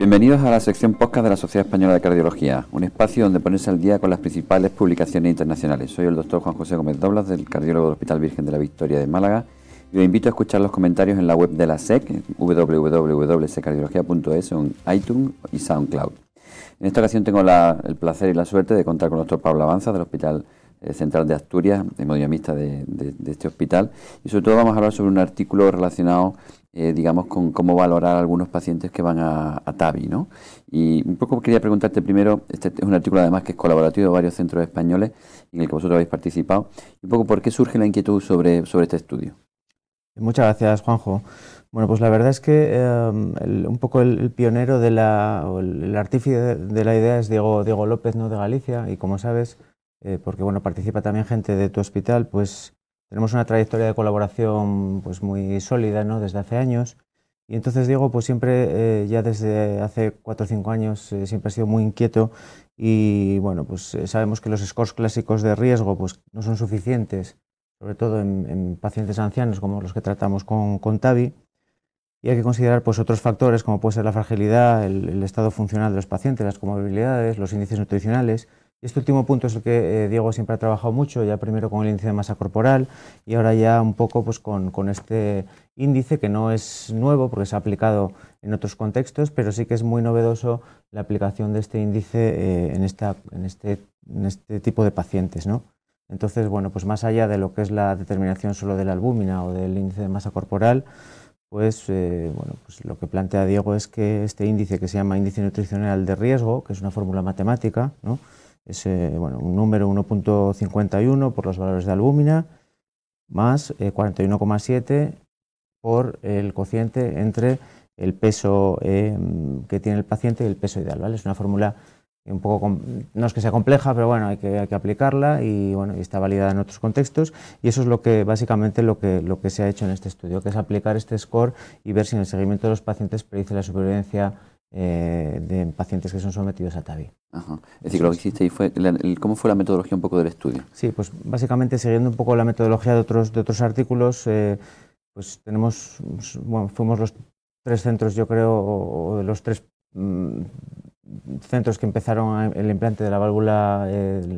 Bienvenidos a la sección podcast de la Sociedad Española de Cardiología, un espacio donde ponerse al día con las principales publicaciones internacionales. Soy el doctor Juan José Gómez Doblas, del cardiólogo del Hospital Virgen de la Victoria de Málaga, y os invito a escuchar los comentarios en la web de la SEC, www.secardiología.es, en iTunes y SoundCloud. En esta ocasión tengo el placer y la suerte de contar con el doctor Pablo Avanza, del Hospital eh, Central de Asturias, hemodiamista de, este hospital, y sobre todo vamos a hablar sobre un artículo relacionado eh, digamos, con cómo valorar a algunos pacientes que van a, TAVI, ¿no? Y un poco quería preguntarte primero, este es un artículo además que es colaborativo de varios centros españoles en el que vosotros habéis participado, un poco por qué surge la inquietud sobre, sobre este estudio. Muchas gracias, Juanjo. Bueno, pues la verdad es que em, un poco el, pionero de la, o el, artífice de, la idea es Diego, Diego López, ¿no? De Galicia, y como sabes, eh, porque bueno, participa también gente de tu hospital, pues tenemos una trayectoria de colaboración pues, muy sólida ¿no? desde hace años. Y entonces Diego, pues siempre, eh, ya desde hace cuatro o cinco años, eh, siempre ha sido muy inquieto y bueno, pues eh, sabemos que los scores clásicos de riesgo pues, no son suficientes, sobre todo en, pacientes ancianos como los que tratamos con, con, TAVI. Y hay que considerar pues, otros factores como puede ser la fragilidad, el, el estado funcional de los pacientes, las comorbilidades, los índices nutricionales este último punto es el que eh, Diego siempre ha trabajado mucho, ya primero con el índice de masa corporal y ahora ya un poco pues, con, este índice que no es nuevo porque se ha aplicado en otros contextos, pero sí que es muy novedoso la aplicación de este índice eh, en, esta, en, este, en este tipo de pacientes. ¿no? Entonces, bueno, pues más allá de lo que es la determinación solo de la albúmina o del índice de masa corporal, pues, eh, bueno, pues lo que plantea Diego es que este índice que se llama índice nutricional de riesgo, que es una fórmula matemática, ¿no? Es bueno, un número 1.51 por los valores de albúmina más 41,7 eh, por el cociente entre el peso eh, que tiene el paciente y el peso ideal. ¿vale? Es una fórmula un poco, no es que sea compleja, pero bueno, hay que, hay que aplicarla y, bueno, y está validada en otros contextos. Y eso es lo que, básicamente lo que, lo que se ha hecho en este estudio, que es aplicar este score y ver si en el seguimiento de los pacientes predice la supervivencia eh, de pacientes que son sometidos a TAVI. Es decir, lo que fue, ¿cómo fue la metodología un poco del estudio? Sí, pues básicamente siguiendo un poco la metodología de otros, de otros artículos, eh, pues tenemos, bueno, fuimos los tres centros, yo creo, o, de los tres mm, centros que empezaron el implante de la válvula,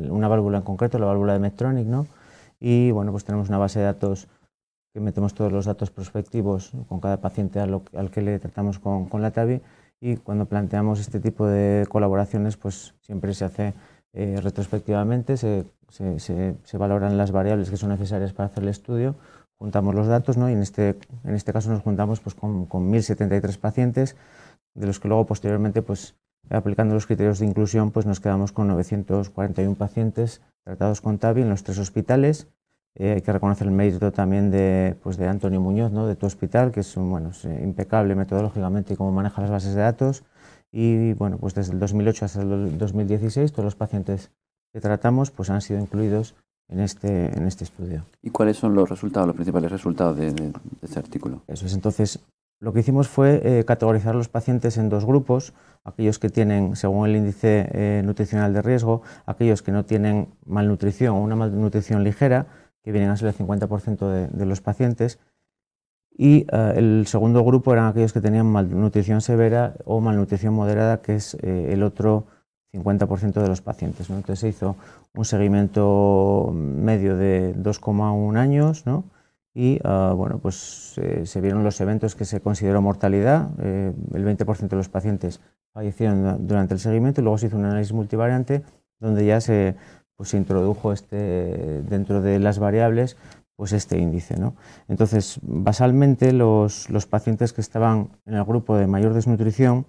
una válvula en concreto, la válvula de Medtronic, ¿no? Y bueno, pues tenemos una base de datos que metemos todos los datos prospectivos con cada paciente al, que le tratamos con, con la TAVI y cuando planteamos este tipo de colaboraciones, pues siempre se hace eh, retrospectivamente, se, se, valoran las variables que son necesarias para hacer el estudio, juntamos los datos ¿no? y en este, en este caso nos juntamos pues, con, con 1.073 pacientes, de los que luego posteriormente, pues, aplicando los criterios de inclusión, pues nos quedamos con 941 pacientes tratados con TAVI en los tres hospitales eh, hay que reconocer el mérito también de, pues de Antonio Muñoz, ¿no? de tu hospital, que es, bueno, impecable metodológicamente y cómo maneja las bases de datos. Y bueno, pues desde el 2008 hasta el 2016 todos los pacientes que tratamos pues han sido incluidos en este, en este estudio. ¿Y cuáles son los resultados, los principales resultados de, este artículo? Eso es, entonces lo que hicimos fue eh, categorizar a los pacientes en dos grupos, aquellos que tienen, según el índice eh, nutricional de riesgo, aquellos que no tienen malnutrición o una malnutrición ligera, que vienen a ser el 50% de, los pacientes. Y eh, el segundo grupo eran aquellos que tenían malnutrición severa o malnutrición moderada, que es eh, el otro 50% de los pacientes. Entonces se hizo un seguimiento medio de 2,1 años ¿no? y eh, bueno, pues, se vieron los eventos que se consideró mortalidad. el 20% de los pacientes fallecieron durante el seguimiento y luego se hizo un análisis multivariante donde ya se pues introdujo este, dentro de las variables pues este índice. ¿no? Entonces, basalmente los, los, pacientes que estaban en el grupo de mayor desnutrición,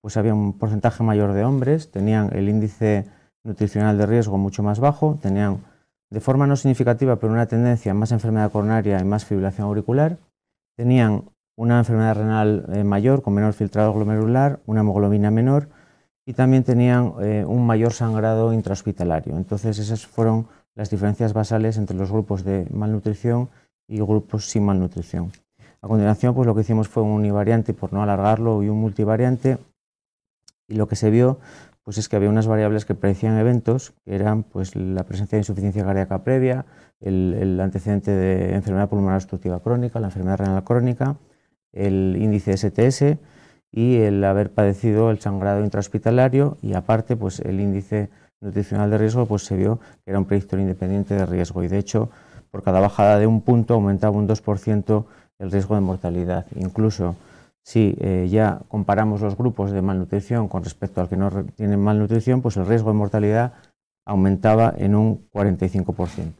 pues había un porcentaje mayor de hombres, tenían el índice nutricional de riesgo mucho más bajo, tenían de forma no significativa, pero una tendencia más enfermedad coronaria y más fibrilación auricular, tenían una enfermedad renal eh, mayor con menor filtrado glomerular, una hemoglobina menor, y también tenían eh, un mayor sangrado intrahospitalario. Entonces esas fueron las diferencias basales entre los grupos de malnutrición y grupos sin malnutrición. A continuación, pues lo que hicimos fue un univariante, por no alargarlo, y un multivariante, y lo que se vio pues es que había unas variables que predecían eventos, eran pues, la presencia de insuficiencia cardíaca previa, el, el antecedente de enfermedad pulmonar obstructiva crónica, la enfermedad renal crónica, el índice STS, y el haber padecido el sangrado intrahospitalario y aparte pues el índice nutricional de riesgo pues se vio que era un predictor independiente de riesgo y de hecho por cada bajada de un punto aumentaba un 2% el riesgo de mortalidad. Incluso si eh, ya comparamos los grupos de malnutrición con respecto al que no tienen malnutrición, pues el riesgo de mortalidad aumentaba en un 45%.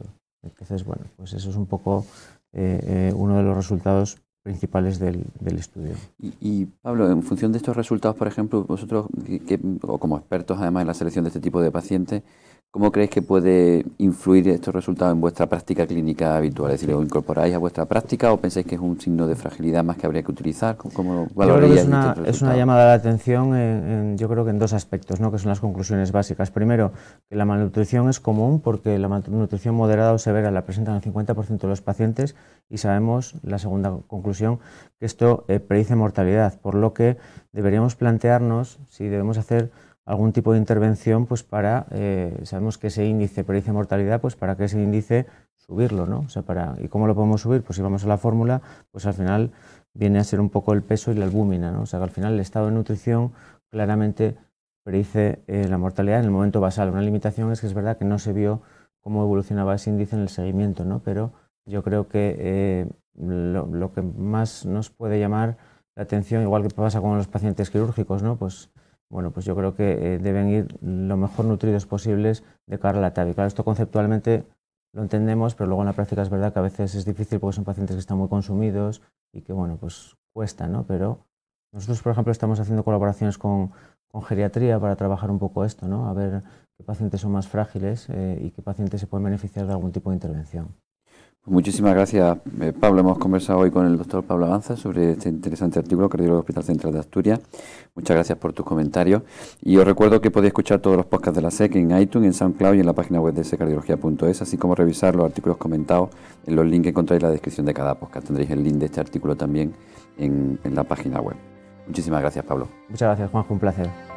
Entonces, bueno, pues eso es un poco eh, eh, uno de los resultados principales del, estudio. Y, Pablo, en función de estos resultados, por ejemplo, vosotros, o como expertos además en la selección de este tipo de pacientes, ¿Cómo creéis que puede influir estos resultados en vuestra práctica clínica habitual? Es decir, ¿lo incorporáis a vuestra práctica o pensáis que es un signo de fragilidad más que habría que utilizar? ¿Cómo yo creo que es una, es una, llamada de atención, en, yo creo que en dos aspectos, ¿no? que son las conclusiones básicas. Primero, que la malnutrición es común porque la malnutrición moderada o severa la presentan el 50% de los pacientes y sabemos, la segunda conclusión, que esto eh, predice mortalidad, por lo que deberíamos plantearnos si debemos hacer algún tipo de intervención pues para, eh, sabemos que ese índice predice mortalidad, pues para que ese índice subirlo, ¿no? O sea, para, ¿Y cómo lo podemos subir? Pues si vamos a la fórmula, pues al final viene a ser un poco el peso y la albúmina, ¿no? O sea, que al final el estado de nutrición claramente predice eh, la mortalidad en el momento basal. Una limitación es que es verdad que no se vio cómo evolucionaba ese índice en el seguimiento, ¿no? Pero yo creo que eh, lo, lo, que más nos puede llamar la atención, igual que pasa con los pacientes quirúrgicos, ¿no? Pues bueno, pues yo creo que eh, deben ir lo mejor nutridos posibles de cara a la TAVI. Claro, esto conceptualmente lo entendemos, pero luego en la práctica es verdad que a veces es difícil porque son pacientes que están muy consumidos y que, bueno, pues cuesta, ¿no? Pero nosotros, por ejemplo, estamos haciendo colaboraciones con, geriatría para trabajar un poco esto, ¿no? A ver qué pacientes son más frágiles eh, y qué pacientes se pueden beneficiar de algún tipo de intervención. Muchísimas gracias, eh, Pablo. Hemos conversado hoy con el doctor Pablo Avanza sobre este interesante artículo que del Hospital Central de Asturias. Muchas gracias por tus comentarios. Y os recuerdo que podéis escuchar todos los podcasts de la SEC en iTunes, en SoundCloud y en la página web de secardiología.es, así como revisar los artículos comentados en los links que encontráis en la descripción de cada podcast. Tendréis el link de este artículo también en, en la página web. Muchísimas gracias, Pablo. Muchas gracias, Juanjo. Un placer.